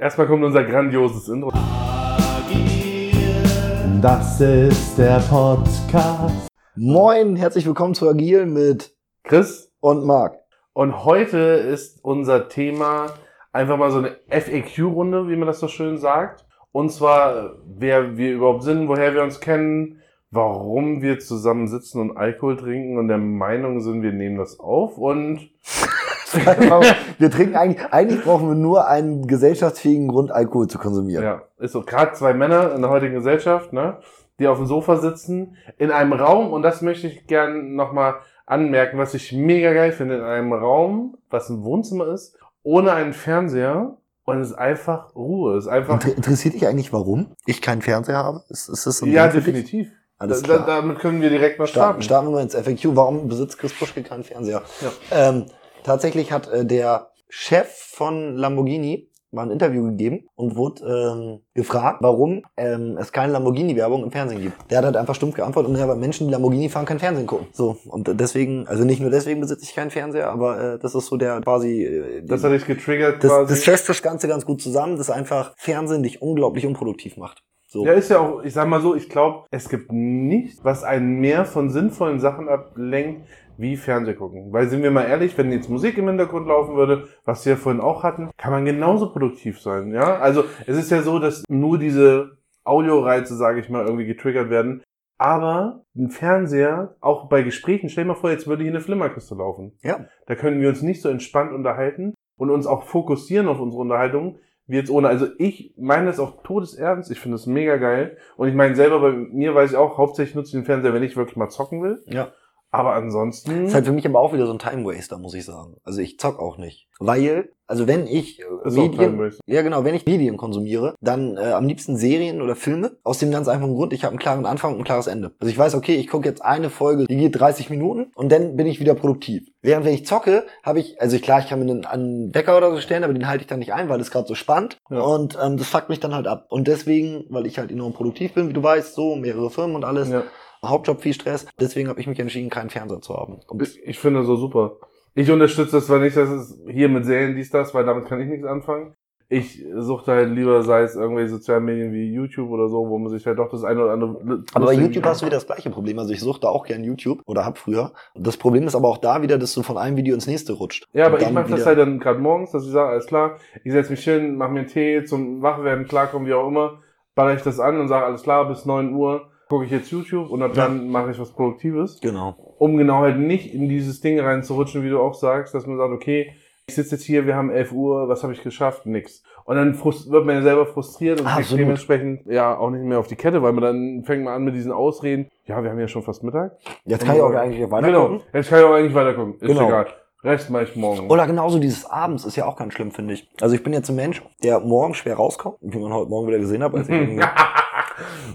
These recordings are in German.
Erstmal kommt unser grandioses Intro. Das ist der Podcast. Moin, herzlich willkommen zu Agil mit Chris, und Marc. und heute ist unser Thema einfach mal so eine FAQ-Runde, wie man das so schön sagt. Und zwar, wer wir überhaupt sind, woher wir uns kennen, warum wir zusammen sitzen und Alkohol trinken und der Meinung sind, wir nehmen das auf und wir trinken eigentlich, eigentlich brauchen wir nur einen gesellschaftsfähigen Grund, Alkohol zu konsumieren. Ja, ist so. Gerade zwei Männer in der heutigen Gesellschaft, ne, die auf dem Sofa sitzen, in einem Raum, und das möchte ich gern nochmal anmerken, was ich mega geil finde, in einem Raum, was ein Wohnzimmer ist, ohne einen Fernseher, und es ist einfach Ruhe, es ist einfach, Inter interessiert dich eigentlich, warum ich keinen Fernseher habe? Ist, ist das so ein ja, definitiv. Alles klar. da, damit können wir direkt mal starten. starten, starten wir mal ins FAQ. Warum besitzt Chris Puschke keinen Fernseher? Ähm, tatsächlich hat äh, der Chef von Lamborghini mal ein Interview gegeben und wurde ähm, gefragt, warum ähm, es keine Lamborghini-Werbung im Fernsehen gibt. Der hat halt einfach stumpf geantwortet und ja, weil Menschen, die Lamborghini fahren, kein Fernsehen gucken. So, und deswegen, also nicht nur deswegen besitze ich keinen Fernseher, aber äh, das ist so der quasi... Äh, Das hat dich getriggert das, quasi. das fasst das Ganze ganz gut zusammen, dass einfach Fernsehen dich unglaublich unproduktiv macht. So. Ja, ist ja auch, ich sag mal so, ich glaube, es gibt nichts, was einen mehr von sinnvollen Sachen ablenkt, wie Fernseh gucken. Weil sind wir mal ehrlich, wenn jetzt Musik im Hintergrund laufen würde, was wir vorhin auch hatten, kann man genauso produktiv sein, ja? Also, es ist ja so, dass nur diese Audioreize, sage ich mal, irgendwie getriggert werden. Aber ein Fernseher, auch bei Gesprächen, stell dir mal vor, jetzt würde hier eine Flimmerkiste laufen. ja. Da können wir uns nicht so entspannt unterhalten und uns auch fokussieren auf unsere Unterhaltung, wie jetzt ohne. Also ich meine das auch todesernst. Ich finde es mega geil. Und ich meine selber bei mir weiß ich auch, hauptsächlich nutze ich den Fernseher, wenn ich wirklich mal zocken will. Ja. Aber ansonsten. Ist halt für mich aber auch wieder so ein Time Waster, muss ich sagen. Also ich zock auch nicht. Weil, also wenn ich auch Medien, ja genau, wenn ich Medien konsumiere, dann äh, am liebsten Serien oder Filme. Aus dem ganz einfachen Grund, ich habe einen klaren Anfang und ein klares Ende. Also ich weiß, okay, ich gucke jetzt eine Folge, die geht 30 Minuten und dann bin ich wieder produktiv. Während wenn ich zocke, habe ich, also klar, ich kann mir einen, einen Wecker oder so stellen, aber den halte ich dann nicht ein, weil das gerade so spannend. Ja. Und ähm, das fuckt mich dann halt ab. Und deswegen, weil ich halt enorm produktiv bin, wie du weißt, so mehrere Firmen und alles, Ja. Hauptjob viel Stress, deswegen habe ich mich entschieden, keinen Fernseher zu haben. Und Ich, ich finde das so super. Ich unterstütze das zwar nicht, dass es hier mit Serien dies, das, weil damit kann ich nichts anfangen. Ich suchte halt lieber, sei es irgendwelche sozialen Medien wie YouTube oder so, wo man sich halt doch das eine oder andere. Aber bei YouTube hast du wieder das gleiche Problem. Also ich suchte auch gern YouTube oder hab früher. Das Problem ist aber auch da wieder, dass du von einem Video ins nächste rutscht. Ja, aber ich mache das halt dann gerade morgens, dass ich sage, alles klar, ich setze mich hin, mache mir einen Tee zum Wachwerden, klarkommen, wie auch immer, baller ich das an und sage, alles klar, bis 9 Uhr gucke ich jetzt YouTube und ab Ja. dann mache ich was Produktives, Genau. um genau halt nicht in dieses Ding reinzurutschen, wie du auch sagst, dass man sagt, okay, ich sitze jetzt hier, wir haben 11 Uhr, was habe ich geschafft? Nix. Und dann wird man ja selber frustriert und kriegt dementsprechend ja auch nicht mehr auf die Kette, weil man dann fängt man an mit diesen Ausreden, ja, wir haben ja schon fast Mittag. Jetzt kann ich auch eigentlich weiter Genau, jetzt kann ich auch eigentlich weiter gucken, ist Genau. egal. Rest mache ich morgen. Oder genauso dieses Abends ist ja auch ganz schlimm, finde ich. Also ich bin jetzt ein Mensch, der morgen schwer rauskommt, wie man heute Morgen wieder gesehen hat. Als ich ja,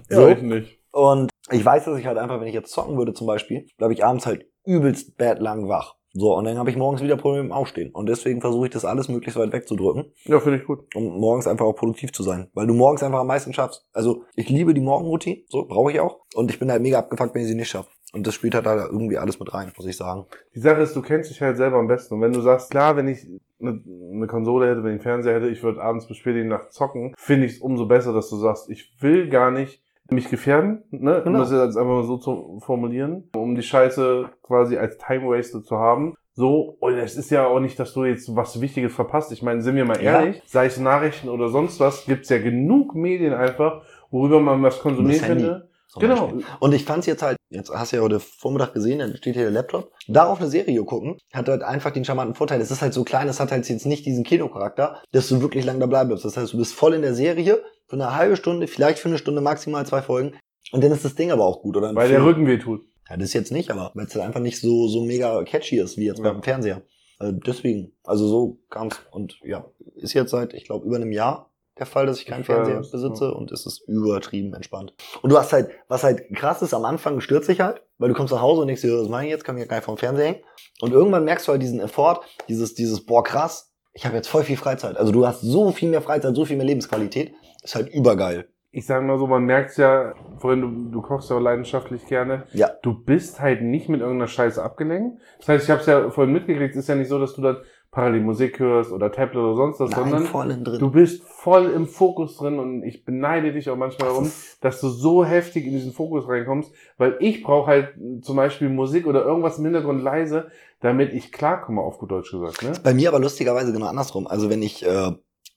So. ich nicht. Und ich weiß, dass ich halt einfach, wenn ich jetzt zocken würde zum Beispiel, glaube ich abends halt übelst bad lang wach. So, und dann habe ich morgens wieder Probleme im Aufstehen. Und deswegen versuche ich das alles möglichst weit wegzudrücken. Ja, finde ich gut. um morgens einfach auch produktiv zu sein. Weil du morgens einfach am meisten schaffst. Also ich liebe die Morgenroutine, so brauche ich auch. Und ich bin halt mega abgefuckt, wenn ich sie nicht schaffe. Und das spielt halt da irgendwie alles mit rein, muss ich sagen. Die Sache ist, du kennst dich halt selber am besten. Und wenn du sagst, klar, wenn ich eine, eine Konsole hätte, wenn ich einen Fernseher hätte, ich würde abends bis spät in die Nacht zocken, finde ich es umso besser, dass du sagst, ich will gar nicht mich gefährden, ne? um Genau. das jetzt einfach mal so zu formulieren, um die Scheiße quasi als Time Waster zu haben. So, und es ist ja auch nicht, dass du jetzt was Wichtiges verpasst. Ich meine, sind wir mal Ja. ehrlich, sei es Nachrichten oder sonst was, gibt's ja genug Medien einfach, worüber man was konsumieren könnte. Genau. Beispiel. Und ich fand's jetzt halt, jetzt hast du ja heute Vormittag gesehen, da steht hier der Laptop. Darauf eine Serie gucken, hat halt einfach den charmanten Vorteil. Es ist halt so klein, es hat halt jetzt nicht diesen Kinocharakter, dass du wirklich lang dabei bleibst. Das heißt, du bist voll in der Serie für eine halbe Stunde, vielleicht für eine Stunde, maximal zwei Folgen. Und dann ist das Ding aber auch gut, oder? Weil der. Rücken weh tut. Ja, das jetzt nicht, aber weil es halt einfach nicht so, so mega catchy ist, wie jetzt Ja. beim Fernseher. Äh, deswegen, also so kam's und ja, ist jetzt seit, ich glaube, über einem Jahr der Fall, dass ich keinen Ich Fernseher besitze und es ist übertrieben entspannt. Und du hast halt, was halt krass ist, am Anfang stört sich halt, weil du kommst nach Hause und denkst dir, was mache ich jetzt, kann mich ja gar nicht vom Fernseher hängen. Und irgendwann merkst du halt diesen Effort, dieses, dieses, boah, krass, ich habe jetzt voll viel Freizeit. Also du hast so viel mehr Freizeit, so viel mehr Lebensqualität. Ist halt übergeil. ich sage mal so, man merkt's ja, vorhin, du, du kochst ja auch leidenschaftlich gerne. Ja. Du bist halt nicht mit irgendeiner Scheiße abgelenkt. Das heißt, ich habe es ja vorhin mitgekriegt, es ist ja nicht so, dass du dann parallel Musik hörst oder Tablet oder sonst was, Nein, sondern voll drin. du bist voll im Fokus drin und ich beneide dich auch manchmal Das darum, dass du so heftig in diesen Fokus reinkommst, weil ich brauche halt zum Beispiel Musik oder irgendwas im Hintergrund leise, damit ich klarkomme, auf gut Deutsch gesagt. Ne? Bei mir aber lustigerweise genau andersrum. Also wenn ich, äh,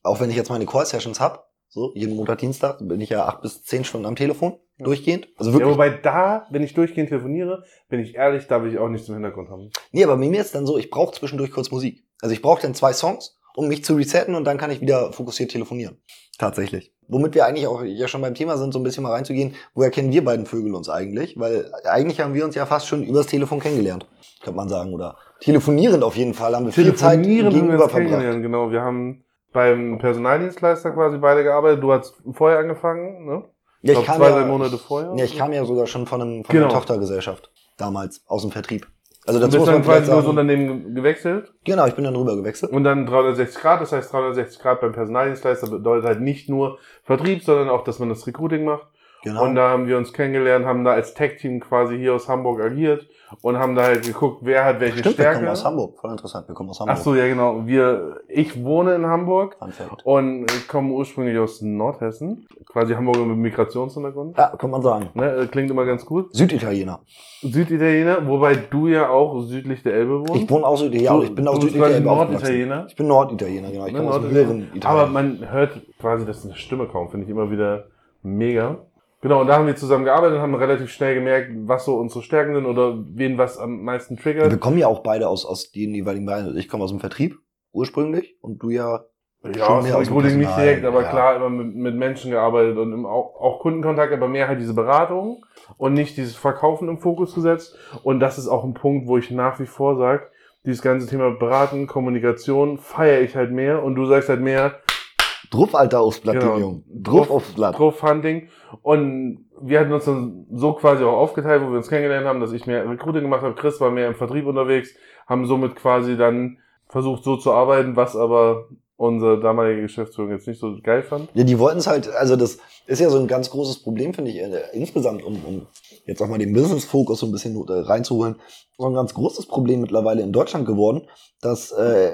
auch wenn ich jetzt meine Call-Sessions hab, so jeden Montag, Dienstag, bin ich ja acht bis zehn Stunden am Telefon, Ja. durchgehend. Also Ja, wirklich. wobei da, wenn ich durchgehend telefoniere, bin ich ehrlich, da will ich auch nichts im Hintergrund haben. nee, aber bei mir ist dann so, ich brauche zwischendurch kurz Musik. Also ich brauche dann zwei Songs, um mich zu resetten und dann kann ich wieder fokussiert telefonieren. Tatsächlich. Womit wir eigentlich auch ja schon beim Thema sind, so ein bisschen mal reinzugehen, woher kennen wir beiden Vögel uns eigentlich? Weil eigentlich haben wir uns ja fast schon übers Telefon kennengelernt, könnte man sagen. Oder telefonierend auf jeden Fall haben wir viel Zeit gegenüber verbracht. genau. Wir haben beim Personaldienstleister quasi beide gearbeitet. Du hast vorher angefangen, ne? Ja, glaub, zwei, drei Monate vorher. Ja, ich kam ja sogar schon von, einem, von Genau. einer Tochtergesellschaft damals aus dem Vertrieb. Also Du dazu bist dann quasi nur das sagen, Unternehmen gewechselt genau, ich bin dann rüber gewechselt. und dann 360 Grad. Das heißt, 360 Grad beim Personaldienstleister bedeutet halt nicht nur Vertrieb, sondern auch, dass man das Recruiting macht. Genau. Und da haben wir uns kennengelernt, haben da als Tech-Team quasi hier aus Hamburg agiert und haben da halt geguckt, wer hat welche Stimmt, wir Stärke. kommen aus Hamburg. Voll interessant, wir kommen aus Hamburg. Ach so, ja genau. Wir, ich wohne in Hamburg Fact. und ich komme ursprünglich aus Nordhessen, quasi Hamburger mit Migrationshintergrund. Ja, kann man sagen. Ne, äh, klingt immer ganz gut. Süditaliener. Süditaliener, wobei du ja auch südlich der Elbe wohnst. Ich wohne auch Süditaliener. Ja, ich bin auch Süditaliener. quasi aufgewachsen. Norditaliener. Ich bin Norditaliener, genau. Ich Ne, komme aus Italien. Aber man hört quasi das eine Stimme kaum, finde ich immer wieder mega. Genau, und da haben wir zusammen gearbeitet und haben relativ schnell gemerkt, was so unsere Stärken sind oder wen was am meisten wir triggert. kommen ja auch beide aus, aus den jeweiligen Bereichen. Also Ich komme aus dem Vertrieb ursprünglich und du ja Ja, aus dem Recruiting nicht direkt, aber ja. klar immer mit, mit Menschen gearbeitet und im, auch, auch Kundenkontakt, aber mehr halt diese Beratung und nicht dieses Verkaufen im Fokus gesetzt. Und das ist auch ein Punkt, wo ich nach wie vor sage, dieses ganze Thema Beraten, Kommunikation feiere ich halt mehr und du sagst halt mehr, Druff, Alter, aufs Blatt, Genau. den Jungen. Druff aufs Blatt. Drauf Hunting. Und wir hatten uns dann so quasi auch aufgeteilt, wo wir uns kennengelernt haben, dass ich mehr Recruiting gemacht habe, Chris war mehr im Vertrieb unterwegs, haben somit quasi dann versucht so zu arbeiten, was aber unsere damalige Geschäftsführung jetzt nicht so geil fand. Ja, die wollten es halt, also das ist ja so ein ganz großes Problem, finde ich, äh, insgesamt, um, um jetzt auch mal den Business-Fokus so ein bisschen äh, reinzuholen, so ein ganz großes Problem mittlerweile in Deutschland geworden, dass, äh,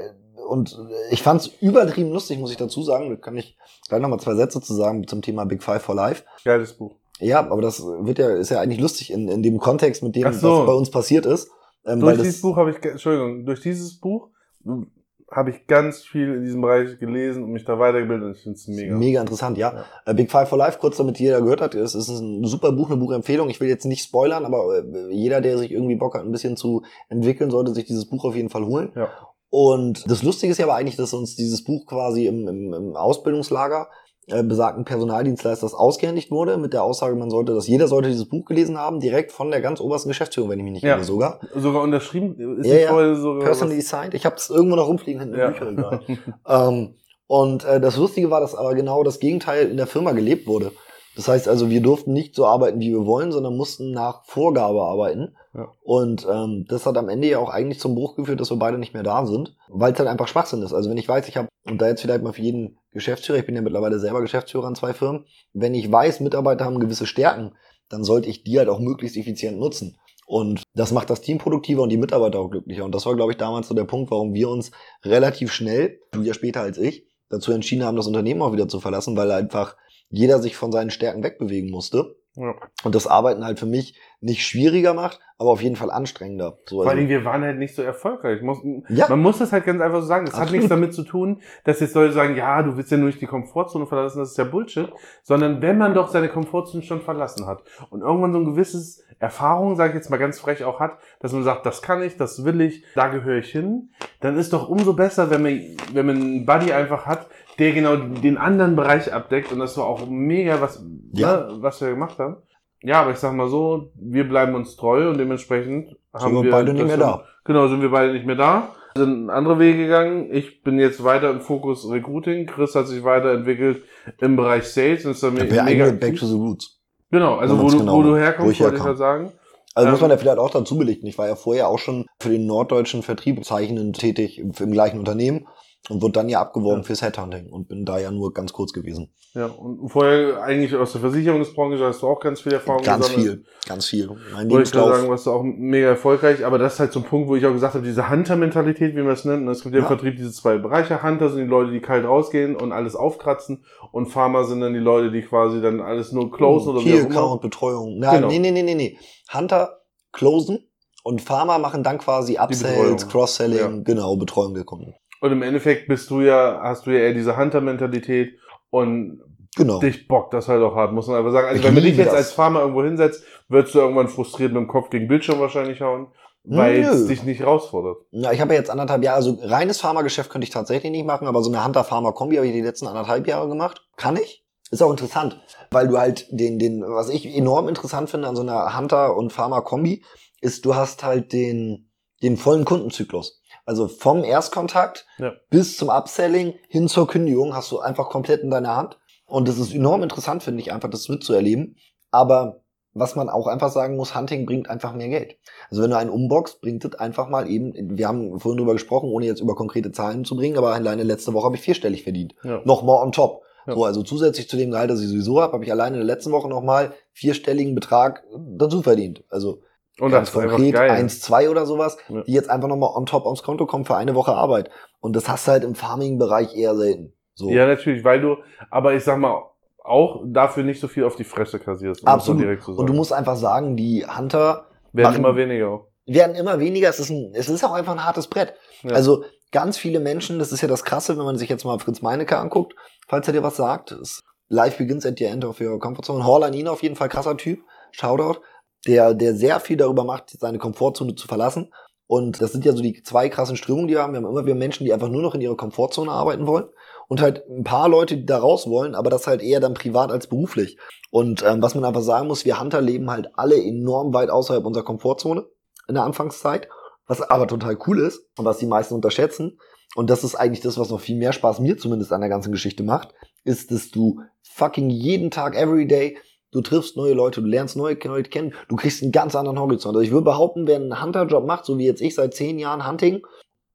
und ich fand es übertrieben lustig, muss ich dazu sagen, da kann ich gleich nochmal zwei Sätze zu sagen zum Thema Big Five for Life. Geiles Buch. Ja, aber das wird ja, ist ja eigentlich lustig in, in dem Kontext mit dem, so. was bei uns passiert ist. Ähm, Durch dieses Buch habe ich, Entschuldigung, durch dieses Buch habe ich ganz viel in diesem Bereich gelesen und mich da weitergebildet und ich finde es mega. Mega interessant, ja. Äh, Big Five for Life, kurz damit jeder gehört hat, es ist ein super Buch, eine Buchempfehlung. Ich will jetzt nicht spoilern, aber äh, jeder, der sich irgendwie Bock hat, ein bisschen zu entwickeln, sollte sich dieses Buch auf jeden Fall holen. Ja. Und das Lustige ist ja aber eigentlich, dass uns dieses Buch quasi im, im, im Ausbildungslager äh, besagten Personaldienstleisters ausgehändigt wurde, mit der Aussage, man sollte, dass jeder sollte dieses Buch gelesen haben, direkt von der ganz obersten Geschäftsführung, wenn ich mich nicht Ja. irre sogar. Sogar unterschrieben, ist Ja, ja. Sogar. Personally signed. Ich habe es irgendwo noch rumfliegen hinten Ja. im ähm, und äh, das Lustige war, dass aber genau das Gegenteil in der Firma gelebt wurde. Das heißt also, wir durften nicht so arbeiten, wie wir wollen, sondern mussten nach Vorgabe arbeiten. Und ähm, das hat am Ende ja auch eigentlich zum Bruch geführt, dass wir beide nicht mehr da sind, weil es halt einfach Schwachsinn ist. Also wenn ich weiß, ich habe, und da jetzt vielleicht mal für jeden Geschäftsführer, ich bin ja mittlerweile selber Geschäftsführer an zwei Firmen, wenn ich weiß, Mitarbeiter haben gewisse Stärken, dann sollte ich die halt auch möglichst effizient nutzen. Und das macht das Team produktiver und die Mitarbeiter auch glücklicher. Und das war, glaube ich, damals so der Punkt, warum wir uns relativ schnell, du ja später als ich, dazu entschieden haben, das Unternehmen auch wieder zu verlassen, weil einfach jeder sich von seinen Stärken wegbewegen musste. Ja. Und das Arbeiten halt für mich nicht schwieriger macht, aber auf jeden Fall anstrengender. So, Vor also, allem, wir waren halt nicht so erfolgreich. Muss, Ja. Man muss das halt ganz einfach so sagen. Das hat Absolut. nichts damit zu tun, dass jetzt Leute sagen, ja, du willst ja nur nicht die Komfortzone verlassen, das ist ja Bullshit. Sondern wenn man doch seine Komfortzone schon verlassen hat und irgendwann so ein gewisses Erfahrung, sage ich jetzt mal ganz frech auch hat, dass man sagt, das kann ich, das will ich, da gehöre ich hin, dann ist doch umso besser, wenn man, wenn man einen Buddy einfach hat, der genau den anderen Bereich abdeckt und das war auch mega, was, Ja. ne, was wir gemacht haben. Ja, aber ich sag mal so, wir bleiben uns treu und dementsprechend haben wir wir beide nicht mehr da. Genau, sind wir beide nicht mehr da. Sind andere Wege gegangen. Ich bin jetzt weiter im Fokus Recruiting. Chris hat sich weiterentwickelt im Bereich Sales. Und ist dann der mega aktiv. Back to the Roots. Genau, also wo du, genau wo du herkommst, wollte ich halt sagen. Also muss Ähm, man ja vielleicht auch dazu belichten. Ich war ja vorher auch schon für den norddeutschen Vertrieb zeichnend tätig im, im gleichen Unternehmen. Und wurde dann ja abgeworben Ja. fürs Headhunting und bin da ja nur ganz kurz gewesen. Ja, und vorher eigentlich aus der Versicherungsbranche hast du auch ganz viel Erfahrung Ganz gesammelt. viel, ganz viel. Mein Wollte ich sagen, warst du auch mega erfolgreich, aber das ist halt so ein Punkt, wo ich auch gesagt habe, diese Hunter-Mentalität, wie man es nennt. Es gibt ja im. Vertrieb diese zwei Bereiche. Hunter sind die Leute, die kalt rausgehen und alles aufkratzen und Farmer sind dann die Leute, die quasi dann alles nur closen oder wie auch immer. Account Betreuung. Nein, Genau. nee, nee, nee, nee, nee. Hunter closen und Farmer machen dann quasi Upsells. Cross-Selling, Ja. genau, Betreuung der Kunden. Und im Endeffekt bist du ja, hast du ja eher diese Hunter-Mentalität und Genau. dich bockt das halt auch hart, muss man einfach sagen. Also Ich wenn man dich jetzt das. als Farmer irgendwo hinsetzt, würdest du irgendwann frustriert mit dem Kopf gegen den Bildschirm wahrscheinlich hauen, weil es dich nicht herausfordert. Ja, ich habe ja jetzt anderthalb Jahre, also reines Pharmageschäft könnte ich tatsächlich nicht machen, aber so eine Hunter-Pharma-Kombi habe ich die letzten anderthalb Jahre gemacht. Kann ich. Ist auch interessant, weil du halt den, den, was ich enorm interessant finde an so einer Hunter- und Pharma-Kombi, ist, du hast halt den, den vollen Kundenzyklus. Also vom Erstkontakt Ja. bis zum Upselling hin zur Kündigung hast du einfach komplett in deiner Hand. Und das ist enorm interessant, finde ich, einfach das mitzuerleben. Aber was man auch einfach sagen muss, Hunting bringt einfach mehr Geld. Also wenn du einen umboxt, bringt es einfach mal eben, wir haben vorhin drüber gesprochen, ohne jetzt über konkrete Zahlen zu bringen, aber alleine letzte Woche habe ich vierstellig verdient. Ja. Nochmal on top. Ja. So, also zusätzlich zu dem Gehalt, das ich sowieso habe, habe ich alleine in der letzten Woche nochmal vierstelligen Betrag dazu verdient. Also Und ganz konkret geil. 1, 2 oder sowas, Ja. die jetzt einfach nochmal on top aufs Konto kommen für eine Woche Arbeit. Und das hast du halt im Farming-Bereich eher selten. So. Ja, natürlich, weil du, aber ich sag mal, auch dafür nicht so viel auf die Fresse kassierst. um Absolut. Direkt zu sagen. Und du musst einfach sagen, die Hunter Werden machen- immer weniger werden immer weniger. Es ist, ein, es ist auch einfach ein hartes Brett. Ja. Also ganz viele Menschen, das ist ja das Krasse, wenn man sich jetzt mal Fritz Meinecke anguckt, falls er dir was sagt. Life begins at the end of your comfort zone. Hall an ihn auf jeden Fall krasser Typ. Shoutout. Der, der sehr viel darüber macht, seine Komfortzone zu verlassen. Und das sind ja so die zwei krassen Strömungen, die wir haben. Wir haben immer wieder Menschen, die einfach nur noch in ihrer Komfortzone arbeiten wollen. Und halt ein paar Leute, die da raus wollen, aber das halt eher dann privat als beruflich. Und ähm, was man einfach sagen muss, wir Hunter leben halt alle enorm weit außerhalb unserer Komfortzone in der Anfangszeit, was aber total cool ist und was die meisten unterschätzen. Und das ist eigentlich das, was noch viel mehr Spaß mir zumindest an der ganzen Geschichte macht, ist, dass du fucking jeden Tag, every day, du triffst neue Leute, du lernst neue Leute kennen, du kriegst einen ganz anderen Horizont. Also ich würde behaupten, wer einen Hunter-Job macht, so wie jetzt ich seit zehn Jahren Hunting,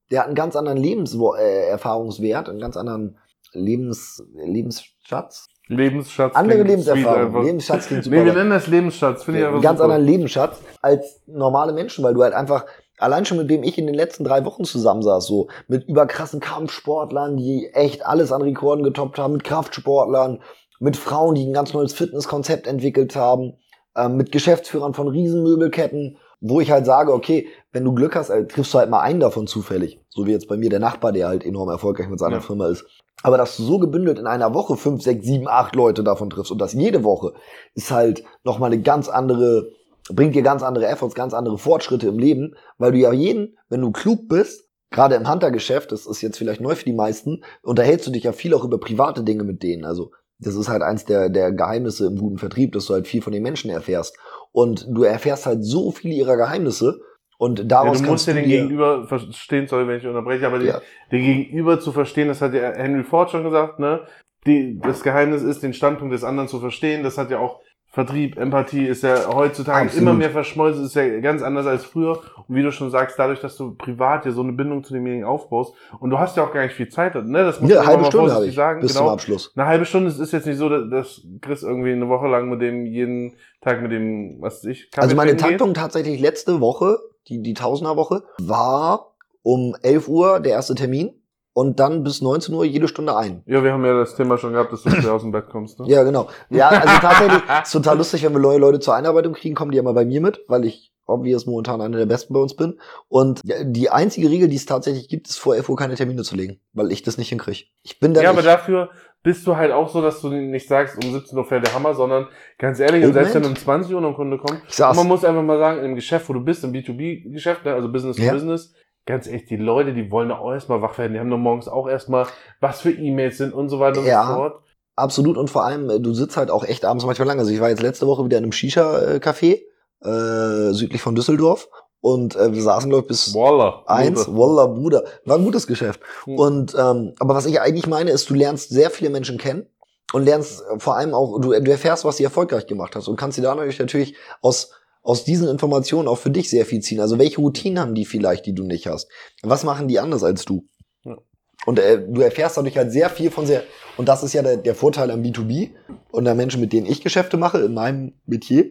der hat einen ganz anderen Lebenserfahrungswert, äh, einen ganz anderen Lebens, Lebensschatz. Lebensschatz. Andere Lebenserfahrung. Lebensschatz klingt super. Nee, wir nennen das Lebensschatz, finde ich einfach einen ganz super. anderen Lebensschatz als normale Menschen, weil du halt einfach, allein schon mit dem ich in den letzten drei Wochen zusammensaß, so mit überkrassen Kampfsportlern, die echt alles an Rekorden getoppt haben, mit Kraftsportlern, mit Frauen, die ein ganz neues Fitnesskonzept entwickelt haben, ähm, mit Geschäftsführern von Riesenmöbelketten, wo ich halt sage, okay, wenn du Glück hast, äh, triffst du halt mal einen davon zufällig. So wie jetzt bei mir der Nachbar, der halt enorm erfolgreich mit seiner Ja. Firma ist. Aber dass du so gebündelt in einer Woche fünf, sechs, sieben, acht Leute davon triffst und das jede Woche, ist halt nochmal eine ganz andere, bringt dir ganz andere Efforts, ganz andere Fortschritte im Leben, weil du ja jeden, wenn du klug bist, gerade im Hunter-Geschäft, das ist jetzt vielleicht neu für die meisten, unterhältst du dich ja viel auch über private Dinge mit denen. Also das ist halt eins der, der Geheimnisse im guten Vertrieb, dass du halt viel von den Menschen erfährst. Und du erfährst halt so viele ihrer Geheimnisse und Ja, daraus du musst ja den Gegenüber verstehen, sorry, wenn ich unterbreche, aber Ja. den, den Gegenüber zu verstehen, das hat ja Henry Ford schon gesagt, ne? Die, das Geheimnis ist, den Standpunkt des anderen zu verstehen. Das hat ja auch Vertrieb, Empathie ist ja heutzutage Absolut. immer mehr verschmolzen, ist ja ganz anders als früher. Und wie du schon sagst, dadurch, dass du privat ja so eine Bindung zu demjenigen aufbaust und du hast ja auch gar nicht viel Zeit, ne? Das muss ja, halbe mal Stunde habe ich sagen. bis genau. zum Abschluss. Eine halbe Stunde, es ist jetzt nicht so, dass- Chris irgendwie eine Woche lang mit dem jeden Tag mit dem, was ich, Kaffee Also meine. Taktung tatsächlich letzte Woche, die, die Tausenderwoche, war um 11 Uhr der erste Termin und dann bis 19 Uhr jede Stunde ein. Ja, wir haben ja das Thema schon gehabt, dass du früh aus dem Bett kommst. Ne? Ja, genau. Ja, also tatsächlich ist total lustig, wenn wir neue Leute zur Einarbeitung kriegen, kommen die ja mal bei mir mit, weil ich obvious momentan einer der besten bei uns bin. Und die einzige Regel, die es tatsächlich gibt, ist vor 11 Uhr keine Termine zu legen, weil ich das nicht hinkriege. Ich bin da Ja, aber nicht. dafür bist du halt auch so, dass du nicht sagst, um 17 Uhr fällt der Hammer, sondern ganz ehrlich, und selbst wenn um 20 Uhr noch ein Kunde kommt, man muss einfach mal sagen, im Geschäft, wo du bist, im B2B-Geschäft, ne, also Business to Ja. Business, ganz echt, die Leute, die wollen auch erstmal wach werden, die haben doch morgens auch erstmal, was für E-Mails sind und so weiter und Ja. so fort. Absolut und vor allem, äh, du sitzt halt auch echt abends manchmal lang. Also ich war jetzt letzte Woche wieder in einem Shisha-Café äh, südlich von Düsseldorf und äh, wir saßen, glaube ich, bis Voila. eins. Bruder. Wallah, Bruder. War ein gutes Geschäft. Hm. Und ähm, aber was ich eigentlich meine, ist, du lernst sehr viele Menschen kennen und lernst äh, vor allem auch, du, du erfährst, was sie erfolgreich gemacht hast und kannst dir dadurch natürlich aus aus diesen Informationen auch für dich sehr viel ziehen. Also welche Routinen haben die vielleicht, die du nicht hast? Was machen die anders als du? Ja. Und äh, du erfährst dadurch halt sehr viel von sehr, und das ist ja der, der Vorteil am B2B und der Menschen, mit denen ich Geschäfte mache, in meinem Metier.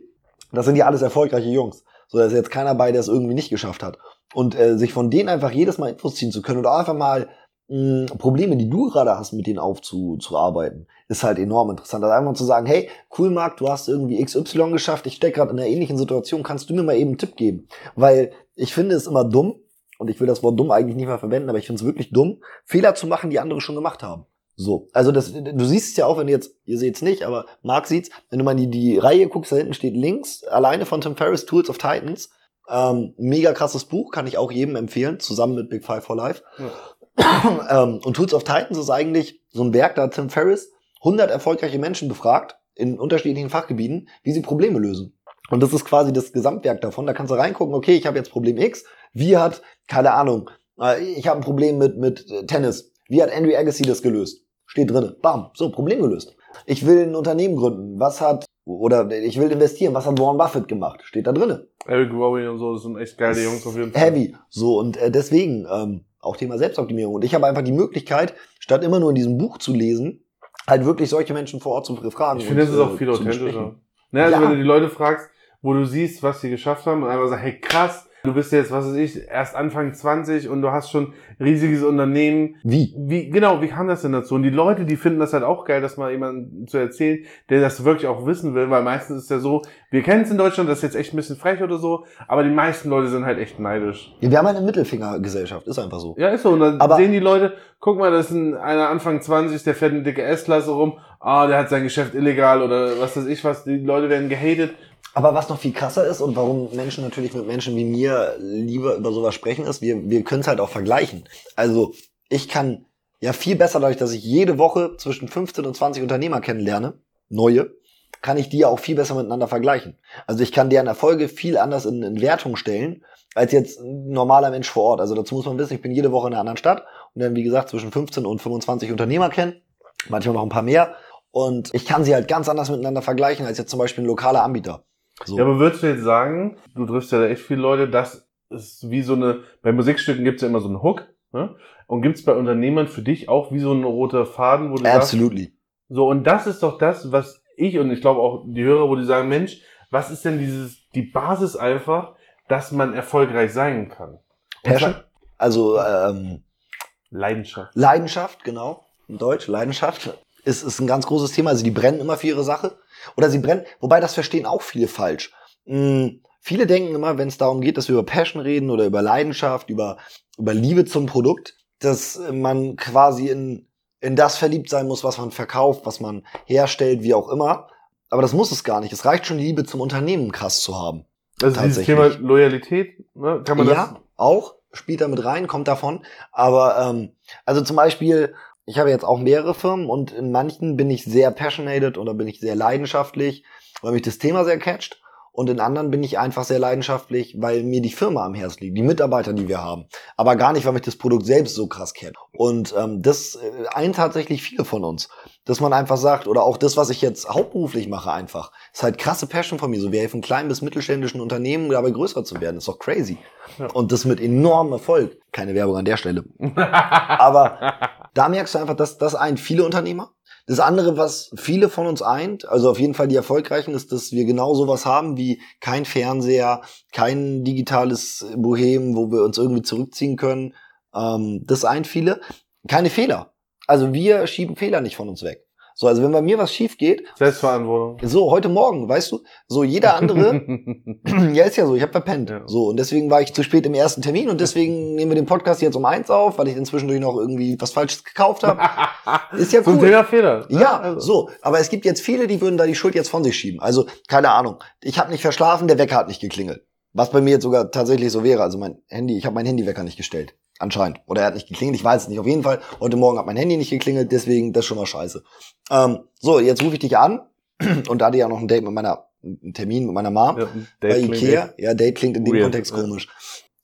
Das sind ja alles erfolgreiche Jungs. So, da ist jetzt keiner bei, der es irgendwie nicht geschafft hat. Und äh, sich von denen einfach jedes Mal Infos ziehen zu können oder einfach mal mh, Probleme, die du gerade hast, mit denen aufzuarbeiten, ist halt enorm interessant. Also einfach zu sagen, hey, cool, Marc, du hast irgendwie XY geschafft, ich stecke gerade in einer ähnlichen Situation, kannst du mir mal eben einen Tipp geben? Weil ich finde es immer dumm, und ich will das Wort dumm eigentlich nicht mehr verwenden, aber ich finde es wirklich dumm, Fehler zu machen, die andere schon gemacht haben. So, also das, du siehst es ja auch, wenn du jetzt, ihr seht es nicht, aber Marc sieht's, wenn du mal die, die Reihe guckst, da hinten steht links, alleine von Tim Ferriss, Tools of Titans, ähm, mega krasses Buch, kann ich auch jedem empfehlen, zusammen mit Big Five for Life. Ja. ähm, und Tools of Titans ist eigentlich so ein Werk, da hat Tim Ferriss 100 erfolgreiche Menschen befragt, in unterschiedlichen Fachgebieten, wie sie Probleme lösen. Und das ist quasi das Gesamtwerk davon. Da kannst du reingucken, okay, ich habe jetzt Problem X. Wie hat, keine Ahnung, äh, ich habe ein Problem mit, mit äh, Tennis. Wie hat Andrew Agassi das gelöst? Steht drinne. Bam, so, Problem gelöst. Ich will ein Unternehmen gründen. Was hat, oder ich will investieren. Was hat Warren Buffett gemacht? Steht da drinne. Eric Rowan und so, das sind echt geile Jungs auf jeden Fall. Heavy. So, und äh, deswegen, ähm, auch Thema Selbstoptimierung. Und ich habe einfach die Möglichkeit, statt immer nur in diesem Buch zu lesen, halt wirklich solche Menschen vor Ort zu befragen. Ich finde, das ist auch viel authentischer. Ne, also ja. wenn du die Leute fragst, wo du siehst, was sie geschafft haben und einfach sagst, hey krass, du bist jetzt, was weiß ich, erst Anfang 20 und du hast schon riesiges Unternehmen. Wie? Wie, genau, wie kam das denn dazu? Und die Leute, die finden das halt auch geil, das mal jemandem zu erzählen, der das wirklich auch wissen will, weil meistens ist ja so, wir kennen es in Deutschland, das ist jetzt echt ein bisschen frech oder so, aber die meisten Leute sind halt echt neidisch. Ja, wir haben eine Mittelfingergesellschaft, ist einfach so. Ja, ist so. Und dann aber sehen die Leute, guck mal, das ist ein, einer Anfang 20, der fährt eine dicke S-Klasse rum, ah, der hat sein Geschäft illegal oder was weiß ich was, die Leute werden gehatet aber was noch viel krasser ist und warum Menschen natürlich mit Menschen wie mir lieber über sowas sprechen, ist, wir, wir können es halt auch vergleichen. Also ich kann ja viel besser dadurch, dass ich jede Woche zwischen 15 und 20 Unternehmer kennenlerne, neue, kann ich die auch viel besser miteinander vergleichen. Also ich kann deren Erfolge viel anders in, in Wertung stellen, als jetzt ein normaler Mensch vor Ort. Also dazu muss man wissen, ich bin jede Woche in einer anderen Stadt und dann, wie gesagt, zwischen 15 und 25 Unternehmer kennen, manchmal noch ein paar mehr. Und ich kann sie halt ganz anders miteinander vergleichen als jetzt zum Beispiel ein lokaler Anbieter. So. Ja, aber würdest du jetzt sagen, du triffst ja echt viele Leute, das ist wie so eine, bei Musikstücken gibt's ja immer so einen Hook, ne? Und gibt's bei Unternehmern für dich auch wie so ein roter Faden, wo du Absolutely. sagst, so, und das ist doch das, was ich und ich glaube auch die Hörer, wo die sagen, Mensch, was ist denn dieses, die Basis einfach, dass man erfolgreich sein kann? Passion? Also, ähm, Leidenschaft. Leidenschaft, genau. In Deutsch, Leidenschaft ist, ist ein ganz großes Thema. Also die brennen immer für ihre Sache. Oder sie brennen, wobei das verstehen auch viele falsch. Hm, viele denken immer, wenn es darum geht, dass wir über Passion reden oder über Leidenschaft, über, über Liebe zum Produkt, dass man quasi in, in das verliebt sein muss, was man verkauft, was man herstellt, wie auch immer. Aber das muss es gar nicht. Es reicht schon, die Liebe zum Unternehmen krass zu haben. Also dieses Thema Loyalität, ne? kann man ja, das? Ja, auch spielt da mit rein, kommt davon. Aber ähm, also zum Beispiel ich habe jetzt auch mehrere Firmen und in manchen bin ich sehr passionated oder bin ich sehr leidenschaftlich, weil mich das Thema sehr catcht. Und in anderen bin ich einfach sehr leidenschaftlich, weil mir die Firma am Herzen liegt, die Mitarbeiter, die wir haben. Aber gar nicht, weil mich das Produkt selbst so krass kennt. Und ähm, das äh, eint tatsächlich viele von uns. Dass man einfach sagt, oder auch das, was ich jetzt hauptberuflich mache, einfach, ist halt krasse Passion von mir. So, wir helfen kleinen bis mittelständischen Unternehmen, dabei größer zu werden. ist doch crazy. Und das mit enormem Erfolg. Keine Werbung an der Stelle. Aber da merkst du einfach, dass das eint viele Unternehmer. Das andere, was viele von uns eint, also auf jeden Fall die Erfolgreichen, ist, dass wir genau sowas haben wie kein Fernseher, kein digitales Bohem, wo wir uns irgendwie zurückziehen können. Ähm, das eint viele. Keine Fehler. Also wir schieben Fehler nicht von uns weg. So, also wenn bei mir was schief geht. Selbstverantwortung. So, heute Morgen, weißt du? So, jeder andere. ja, ist ja so, ich habe verpennt. Ja. So, und deswegen war ich zu spät im ersten Termin und deswegen nehmen wir den Podcast jetzt um eins auf, weil ich inzwischen durch noch irgendwie was Falsches gekauft habe. Ist ja cool. So ein Fehler. Ne? Ja, also. so. Aber es gibt jetzt viele, die würden da die Schuld jetzt von sich schieben. Also, keine Ahnung. Ich habe nicht verschlafen, der Wecker hat nicht geklingelt. Was bei mir jetzt sogar tatsächlich so wäre. Also mein Handy, ich habe mein Handywecker nicht gestellt. Anscheinend. Oder er hat nicht geklingelt, ich weiß es nicht. Auf jeden Fall, heute Morgen hat mein Handy nicht geklingelt, deswegen das ist schon mal scheiße. Ähm, so, jetzt rufe ich dich an und da hatte ich ja noch ein Date mit meiner, einen Termin mit meiner Mom ja, bei Ikea. Ja, Date klingt in dem Weird, Kontext komisch.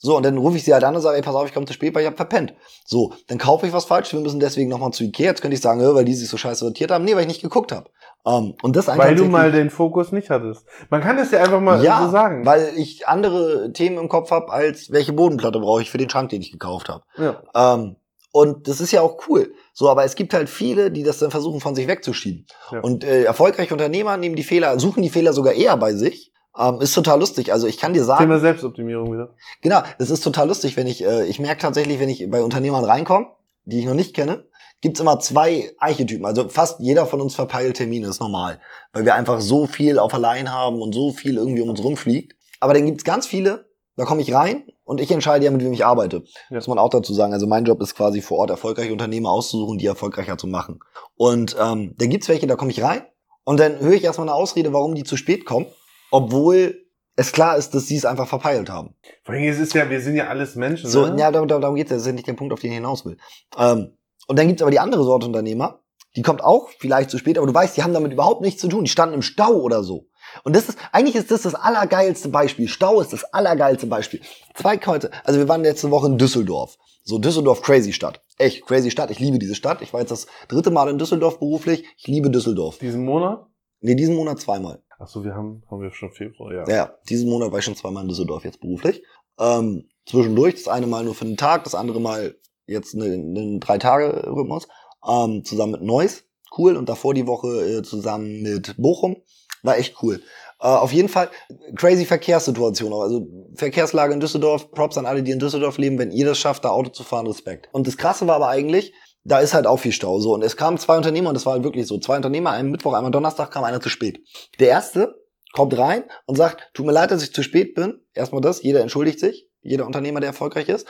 So, und dann rufe ich sie halt an und sage, ey, pass auf, ich komme zu spät, weil ich hab verpennt. So, dann kaufe ich was falsch, wir müssen deswegen nochmal zu Ikea. Jetzt könnte ich sagen, weil die sich so scheiße sortiert haben. Nee, weil ich nicht geguckt habe. Um, ähm, und das weil du mal den Fokus nicht hattest. Man kann das ja einfach mal ja, so sagen. Weil ich andere Themen im Kopf habe, als welche Bodenplatte brauche ich für den Schrank, den ich gekauft habe. Ja. Um, ähm, Und das ist ja auch cool. So, aber es gibt halt viele, die das dann versuchen, von sich wegzuschieben. Ja. Und äh, erfolgreiche Unternehmer nehmen die Fehler, suchen die Fehler sogar eher bei sich. Ähm, ist total lustig. Also ich kann dir sagen, Thema Selbstoptimierung wieder. Genau, es ist total lustig, wenn ich, äh, ich merke tatsächlich, wenn ich bei Unternehmern reinkomme, die ich noch nicht kenne, gibt's immer zwei Archetypen. Also fast jeder von uns verpeilt Termine, ist normal. Weil wir einfach so viel auf allein haben und so viel irgendwie um uns rumfliegt. Aber dann gibt's ganz viele, da komme ich rein und ich entscheide ja, mit wem ich arbeite. Ja. Muss man auch dazu sagen. Also mein Job ist quasi vor Ort erfolgreiche Unternehmer auszusuchen, die erfolgreicher zu machen. Und ähm, dann gibt's welche, da komme ich rein und dann höre ich erstmal eine Ausrede, warum die zu spät kommen, obwohl es klar ist, dass sie es einfach verpeilt haben. Vor allem, es ist ja, wir sind ja alles Menschen. So, ne? ja, darum, darum geht's ja. Das ist ja nicht der Punkt, auf den ich hinaus will. Ähm, und dann gibt's aber die andere Sorte Unternehmer, die kommt auch vielleicht zu spät, aber du weißt, die haben damit überhaupt nichts zu tun. Die standen im Stau oder so. Und das ist, eigentlich ist das das allergeilste Beispiel. Stau ist das allergeilste Beispiel. Zwei Leute, also wir waren letzte Woche in Düsseldorf. So, Düsseldorf, crazy Stadt. Echt, crazy Stadt. Ich liebe diese Stadt. Ich war jetzt das dritte Mal in Düsseldorf beruflich. Ich liebe Düsseldorf. Diesen Monat? Nee, diesen Monat zweimal. Ach so, wir haben, haben wir schon Februar, ja. Ja, diesen Monat war ich schon zweimal in Düsseldorf jetzt beruflich. Ähm, zwischendurch, das eine Mal nur für einen Tag, das andere Mal jetzt einen, einen Drei-Tage-Rhythmus, ähm, zusammen mit Neuss. Cool. Und davor die Woche äh, zusammen mit Bochum. War echt cool. Äh, auf jeden Fall crazy Verkehrssituation. Also Verkehrslage in Düsseldorf, Props an alle, die in Düsseldorf leben. Wenn ihr das schafft, da Auto zu fahren, Respekt. Und das Krasse war aber eigentlich, da ist halt auch viel Stau. So, und es kamen zwei Unternehmer, und das war halt wirklich so. Zwei Unternehmer, einen Mittwoch, einmal Donnerstag kam einer zu spät. Der erste kommt rein und sagt, tut mir leid, dass ich zu spät bin. Erstmal das, jeder entschuldigt sich, jeder Unternehmer, der erfolgreich ist.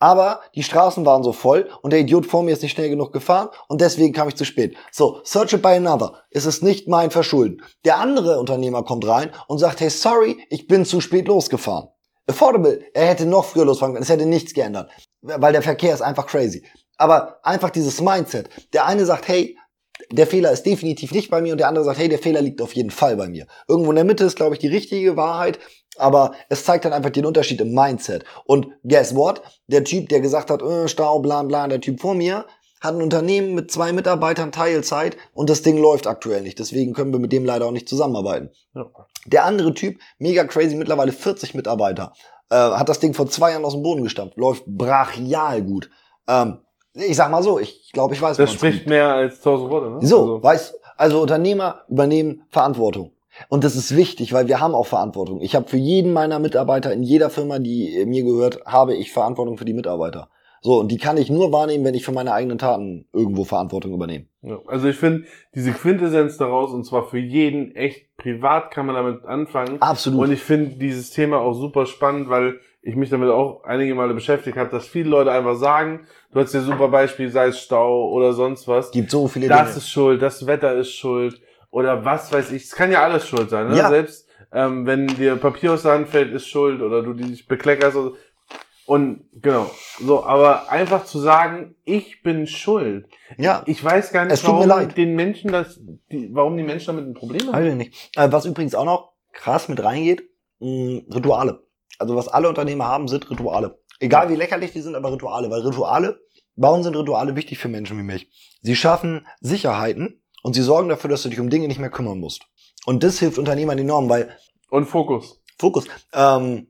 Aber die Straßen waren so voll und der Idiot vor mir ist nicht schnell genug gefahren und deswegen kam ich zu spät. So, search it by another. Es ist nicht mein Verschulden. Der andere Unternehmer kommt rein und sagt, hey, sorry, ich bin zu spät losgefahren. Affordable, er hätte noch früher losfahren können, es hätte nichts geändert, weil der Verkehr ist einfach crazy. Aber einfach dieses Mindset. Der eine sagt, hey, der Fehler ist definitiv nicht bei mir und der andere sagt, hey, der Fehler liegt auf jeden Fall bei mir. Irgendwo in der Mitte ist, glaube ich, die richtige Wahrheit, aber es zeigt dann einfach den Unterschied im Mindset. Und guess what? Der Typ, der gesagt hat, äh, Stau, bla bla, der Typ vor mir, hat ein Unternehmen mit zwei Mitarbeitern Teilzeit und das Ding läuft aktuell nicht. Deswegen können wir mit dem leider auch nicht zusammenarbeiten. Ja. Der andere Typ, mega crazy, mittlerweile 40 Mitarbeiter, äh, hat das Ding vor zwei Jahren aus dem Boden gestampft, läuft brachial gut. Ähm, ich sag mal so, ich glaube, ich weiß, Das spricht liegt. mehr als tausend Worte, ne? So, Also, weiß, also Unternehmer übernehmen Verantwortung. Und das ist wichtig, weil wir haben auch Verantwortung. Ich habe für jeden meiner Mitarbeiter in jeder Firma, die mir gehört, habe ich Verantwortung für die Mitarbeiter. So, und die kann ich nur wahrnehmen, wenn ich für meine eigenen Taten irgendwo Verantwortung übernehme. ja. also ich finde diese Quintessenz daraus, und zwar für jeden, echt privat kann man damit anfangen. Absolut. Und ich finde dieses Thema auch super spannend, weil ich mich damit auch einige Male beschäftigt habe, dass viele Leute einfach sagen, du hast ja super Beispiel, sei es Stau oder sonst was. gibt so viele Das Dinge. ist schuld, das Wetter ist schuld oder was weiß ich. Es kann ja alles schuld sein. Ne? Ja. Selbst ähm, wenn dir Papier aus der Hand fällt, ist schuld oder du dich bekleckerst. oder- Und genau, so, aber einfach zu sagen, ich bin schuld. ja, Ich weiß gar nicht, warum den Menschen das, die, warum die Menschen damit ein Problem haben. weiß ich nicht. Äh, was übrigens auch noch krass mit reingeht, mh, Rituale. Also was alle Unternehmer haben, sind Rituale. Egal wie lächerlich die sind, aber Rituale. Weil Rituale, warum sind Rituale wichtig für Menschen wie mich? Sie schaffen Sicherheiten und sie sorgen dafür, dass du dich um Dinge nicht mehr kümmern musst. Und das hilft Unternehmern enorm, weil Und Fokus. Fokus. Ähm,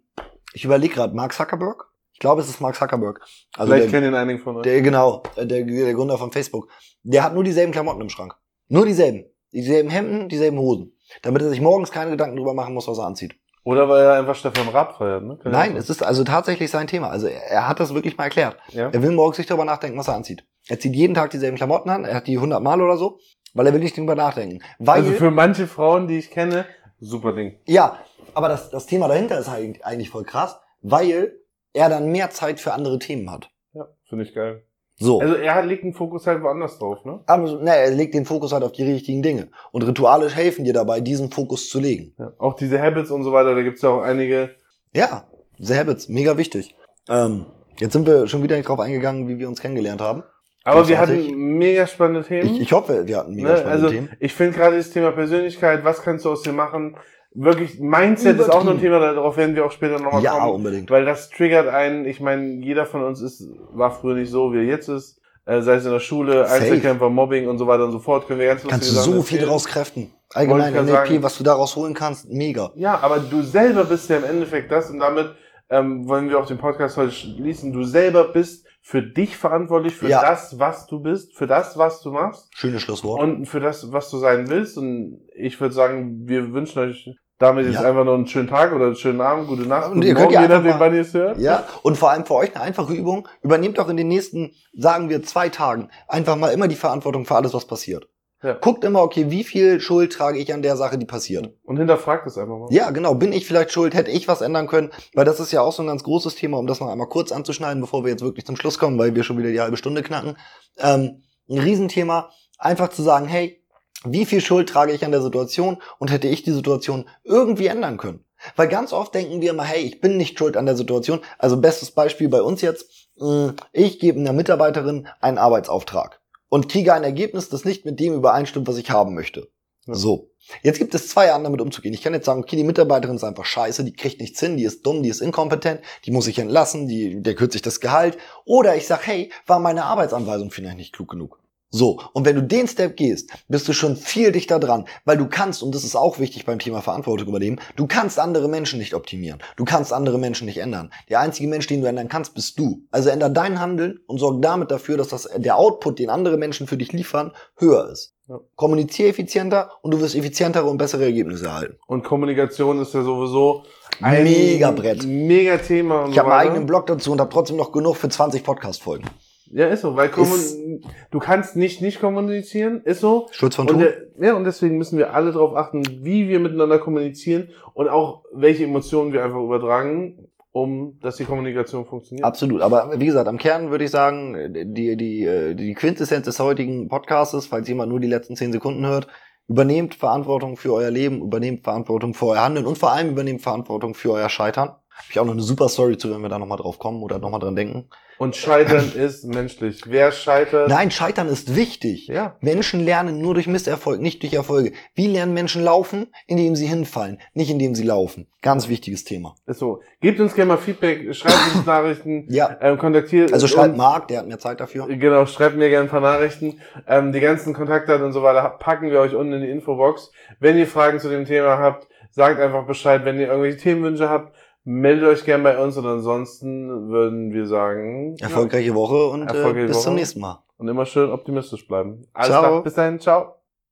ich überlege gerade, Mark Zuckerberg? Ich glaube, es ist Mark Zuckerberg. Also Vielleicht kennen ihn einige von euch. der, genau, äh, der, der Gründer von Facebook. Der hat nur dieselben Klamotten im Schrank. Nur dieselben. Dieselben Hemden, dieselben Hosen. Damit er sich morgens keine Gedanken drüber machen muss, was er anzieht. Oder weil er einfach Stefan Raab feiert, ne? Kann Nein, es ist also tatsächlich sein Thema. Also er, er hat das wirklich mal erklärt. ja? Er will morgens nicht darüber nachdenken, was er anzieht. Er zieht jeden Tag dieselben Klamotten an. Er hat die 100 Mal oder so, weil er will nicht drüber nachdenken. Weil, Also für manche Frauen, die ich kenne, super Ding. ja, aber das, das Thema dahinter ist eigentlich eigentlich voll krass, weil er dann mehr Zeit für andere Themen hat. Ja, finde ich geil. So. Also er legt den Fokus halt woanders drauf, ne? aber ne, er legt den Fokus halt auf die richtigen Dinge. Und Rituale helfen dir dabei, diesen Fokus zu legen. Ja. Auch diese Habits und so weiter, da gibt's ja auch einige. Ja, The Habits, mega wichtig. Ähm, jetzt sind wir schon wieder nicht drauf eingegangen, wie wir uns kennengelernt haben. Aber wir hatten mega spannende Themen. Ich, ich hoffe, wir hatten mega ne? spannende Also Themen. ich finde gerade das Thema Persönlichkeit, was kannst du aus dir machen? Wirklich, Mindset ist auch noch ein. Thema, darauf werden wir auch später nochmal Ja, kommen. unbedingt. Weil das triggert einen, ich meine, jeder von uns ist, war früher nicht so, wie er jetzt ist. Äh, sei es in der Schule, Safe. Einzelkämpfer, Mobbing und so weiter und so fort, können wir ganz Kannst du so Sachen viel erzählen. daraus kräften. Allgemein NLP, sagen. was du daraus holen kannst, mega. Ja, aber du selber bist ja im Endeffekt das und damit ähm, wollen wir auch den Podcast heute schließen. Du selber bist für dich verantwortlich, für Ja. das, was du bist, für das, was du machst Schönes Schlusswort. und für das, was du sein willst. Und ich würde sagen, wir wünschen euch damit jetzt Ja. einfach noch einen schönen Tag oder einen schönen Abend, gute Nacht, Und ihr könnt Morgen, ja je nachdem, mal- wann ihr es hört. Ja, und vor allem für euch eine einfache Übung. Übernehmt doch in den nächsten, sagen wir, zwei Tagen einfach mal immer die Verantwortung für alles, was passiert. Ja. Guckt immer, okay, wie viel Schuld trage ich an der Sache, die passiert? Und hinterfragt es einfach mal. Ja, genau. Bin ich vielleicht schuld? Hätte ich was ändern können? Weil das ist ja auch so ein ganz großes Thema, um das noch einmal kurz anzuschneiden, bevor wir jetzt wirklich zum Schluss kommen, weil wir schon wieder die halbe Stunde knacken. Ähm, ein Riesenthema, einfach zu sagen, hey, wie viel Schuld trage ich an der Situation und hätte ich die Situation irgendwie ändern können? Weil ganz oft denken wir immer, hey, ich bin nicht schuld an der Situation. Also bestes Beispiel bei uns jetzt, mh, ich gebe einer Mitarbeiterin einen Arbeitsauftrag und kriege ein Ergebnis, das nicht mit dem übereinstimmt, was ich haben möchte. So. Jetzt gibt es zwei Arten, damit umzugehen. Ich kann jetzt sagen, okay, die Mitarbeiterin ist einfach scheiße, die kriegt nichts hin, die ist dumm, die ist inkompetent, die muss ich entlassen, die, der kürzt sich das Gehalt. Oder ich sag, hey, war meine Arbeitsanweisung vielleicht nicht klug genug? So, und wenn du den Step gehst, bist du schon viel dichter dran, weil du kannst, und das ist auch wichtig beim Thema Verantwortung übernehmen, du kannst andere Menschen nicht optimieren. Du kannst andere Menschen nicht ändern. Der einzige Mensch, den du ändern kannst, bist du. Also änder dein Handeln und sorg damit dafür, dass das, der Output, den andere Menschen für dich liefern, höher ist. Ja. Kommuniziere effizienter und du wirst effizientere und bessere Ergebnisse erhalten. Und Kommunikation ist ja sowieso ein Megabrett. Mega Thema. Ich habe einen eigenen Blog dazu und habe trotzdem noch genug für 20 Podcast-Folgen. Ja, ist so, weil Ist- du kannst nicht nicht kommunizieren, ist so. Schutz von Und, der, ja, und deswegen müssen wir alle darauf achten, wie wir miteinander kommunizieren und auch welche Emotionen wir einfach übertragen, um dass die Kommunikation funktioniert. Absolut. Aber wie gesagt, am Kern würde ich sagen, die, die, äh, die Quintessenz des heutigen Podcastes, falls jemand nur die letzten 10 Sekunden hört, übernehmt Verantwortung für euer Leben, übernehmt Verantwortung für euer Handeln und vor allem übernehmt Verantwortung für euer Scheitern. Habe ich auch noch eine super Story zu, wenn wir da nochmal drauf kommen oder nochmal dran denken. Und Scheitern ist menschlich. Wer scheitert? Nein, Scheitern ist wichtig. Ja. Menschen lernen nur durch Misserfolg, nicht durch Erfolge. Wie lernen Menschen laufen? Indem sie hinfallen, nicht indem sie laufen. Ganz wichtiges Thema. Ist so. Gebt uns gerne mal Feedback, schreibt uns Nachrichten, Ja. ähm, kontaktiert Also schreibt. Marc, der hat mehr Zeit dafür. Genau, schreibt mir gerne ein paar Nachrichten. Ähm, die ganzen Kontaktdaten und so weiter packen wir euch unten in die Infobox. Wenn ihr Fragen zu dem Thema habt, sagt einfach Bescheid. Wenn ihr irgendwelche Themenwünsche habt, meldet euch gerne bei uns und ansonsten würden wir sagen, Erfolgreiche Woche und äh, Erfolgreiche bis zum Woche. nächsten Mal. und immer schön optimistisch bleiben. Alles Ciao. klar, bis dahin, ciao.